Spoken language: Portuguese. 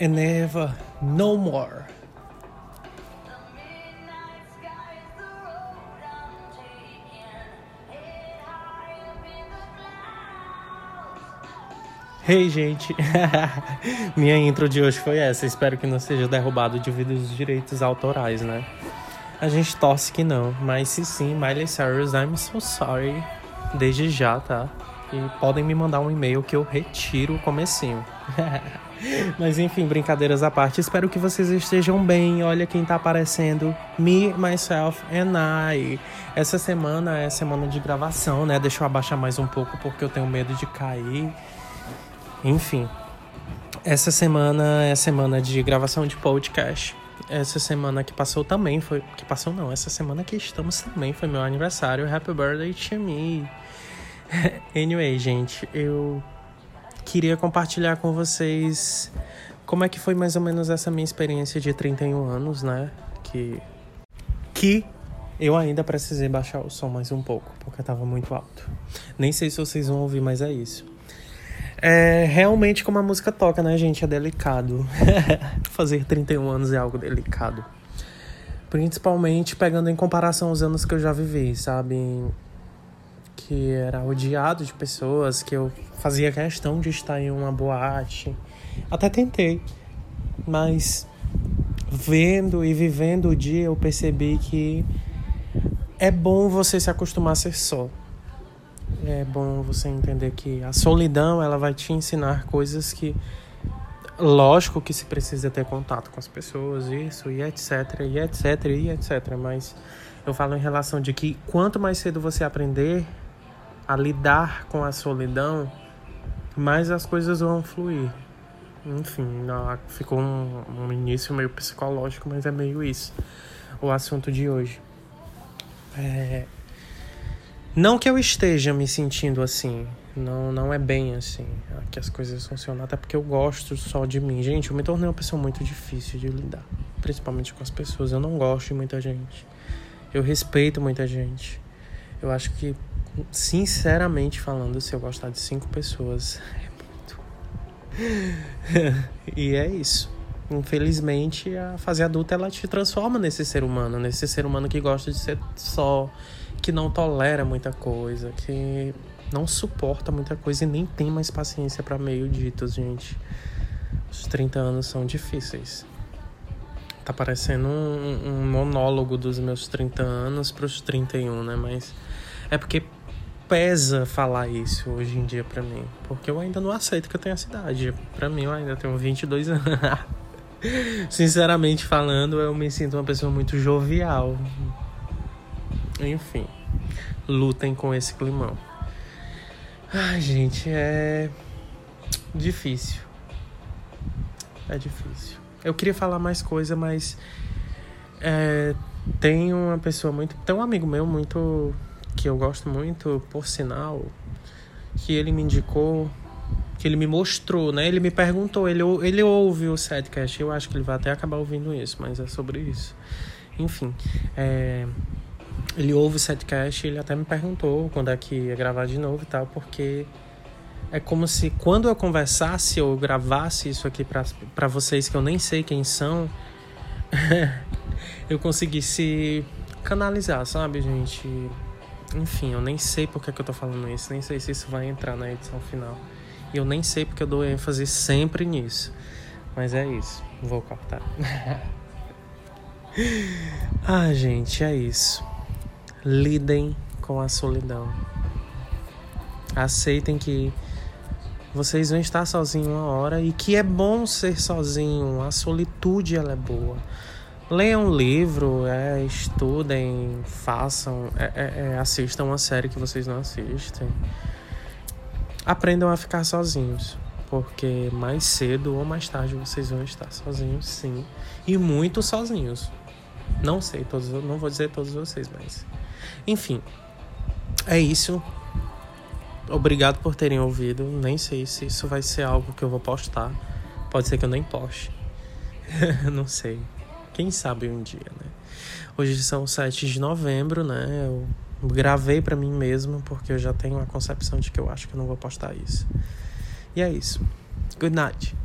and never no more. Hey, gente! Minha intro de hoje foi essa. Espero que não seja derrubado devido aos direitos autorais, né? A gente torce que não, mas se sim, Miley Cyrus, I'm so sorry. Desde já, tá? E podem me mandar um e-mail que eu retiro o comecinho. Mas enfim, brincadeiras à parte, espero que vocês estejam bem. Olha quem tá aparecendo: Me, Myself and I. Essa semana é semana de gravação, né? Deixa eu abaixar mais um pouco porque eu tenho medo de cair. Enfim, essa semana é semana de gravação de podcast. Essa semana que passou também foi. Que passou não, essa semana que estamos também foi meu aniversário. Happy birthday to me. anyway, gente, eu queria compartilhar com vocês como é que foi mais ou menos essa minha experiência de 31 anos, né? Que que eu ainda precisei baixar o som mais um pouco, porque tava muito alto. Nem sei se vocês vão ouvir, mas é isso. É realmente como a música toca, né, gente? É delicado. Fazer 31 anos é algo delicado. Principalmente pegando em comparação aos anos que eu já vivi, sabe? Que era odiado de pessoas, que eu fazia questão de estar em uma boate. Até tentei, mas vendo e vivendo o dia eu percebi que é bom você se acostumar a ser só. É bom você entender que a solidão ela vai te ensinar coisas que lógico que se precisa ter contato com as pessoas, isso e etc, e etc, e etc, mas eu falo em relação de que quanto mais cedo você aprender a lidar com a solidão, mais as coisas vão fluir. Enfim, ficou um, um início meio psicológico, mas é meio isso o assunto de hoje. É... Não que eu esteja me sentindo assim, não, não é bem assim que as coisas funcionam, até porque eu gosto só de mim. Gente, eu me tornei uma pessoa muito difícil de lidar, principalmente com as pessoas. Eu não gosto de muita gente, eu respeito muita gente. Eu acho que sinceramente falando, se eu gostar de cinco pessoas, é muito. e é isso. Infelizmente, a fase adulta ela te transforma nesse ser humano, nesse ser humano que gosta de ser só, que não tolera muita coisa, que não suporta muita coisa e nem tem mais paciência para meio ditos, gente. Os 30 anos são difíceis. Tá parecendo um, um monólogo dos meus 30 anos pros 31, né? Mas é porque pesa falar isso hoje em dia para mim, porque eu ainda não aceito que eu tenho essa idade. Para mim, eu ainda tenho 22 anos. Sinceramente falando, eu me sinto uma pessoa muito jovial. Enfim, lutem com esse climão. Ai, gente, é difícil. É difícil. Eu queria falar mais coisa, mas é, tem uma pessoa muito. Tem um amigo meu muito que eu gosto muito, por sinal, que ele me indicou, que ele me mostrou, né? Ele me perguntou, ele, ele ouve o setcast, eu acho que ele vai até acabar ouvindo isso, mas é sobre isso. Enfim, é, ele ouve o setcast ele até me perguntou quando é que ia gravar de novo e tal, porque é como se quando eu conversasse ou gravasse isso aqui para vocês que eu nem sei quem são, eu conseguisse canalizar, sabe, gente? Enfim, eu nem sei porque que eu tô falando isso, nem sei se isso vai entrar na edição final. E eu nem sei porque eu dou ênfase sempre nisso. Mas é isso, vou cortar. ah, gente, é isso. Lidem com a solidão. Aceitem que vocês vão estar sozinhos uma hora e que é bom ser sozinho. A solitude ela é boa. Leiam um livro, é, estudem, façam, é, é, é, assistam uma série que vocês não assistem. Aprendam a ficar sozinhos, porque mais cedo ou mais tarde vocês vão estar sozinhos, sim, e muito sozinhos. Não sei todos, não vou dizer todos vocês, mas enfim, é isso. Obrigado por terem ouvido. Nem sei se isso vai ser algo que eu vou postar. Pode ser que eu nem poste. não sei. Quem sabe um dia, né? Hoje são 7 de novembro, né? Eu gravei para mim mesmo porque eu já tenho a concepção de que eu acho que eu não vou postar isso. E é isso. Good night.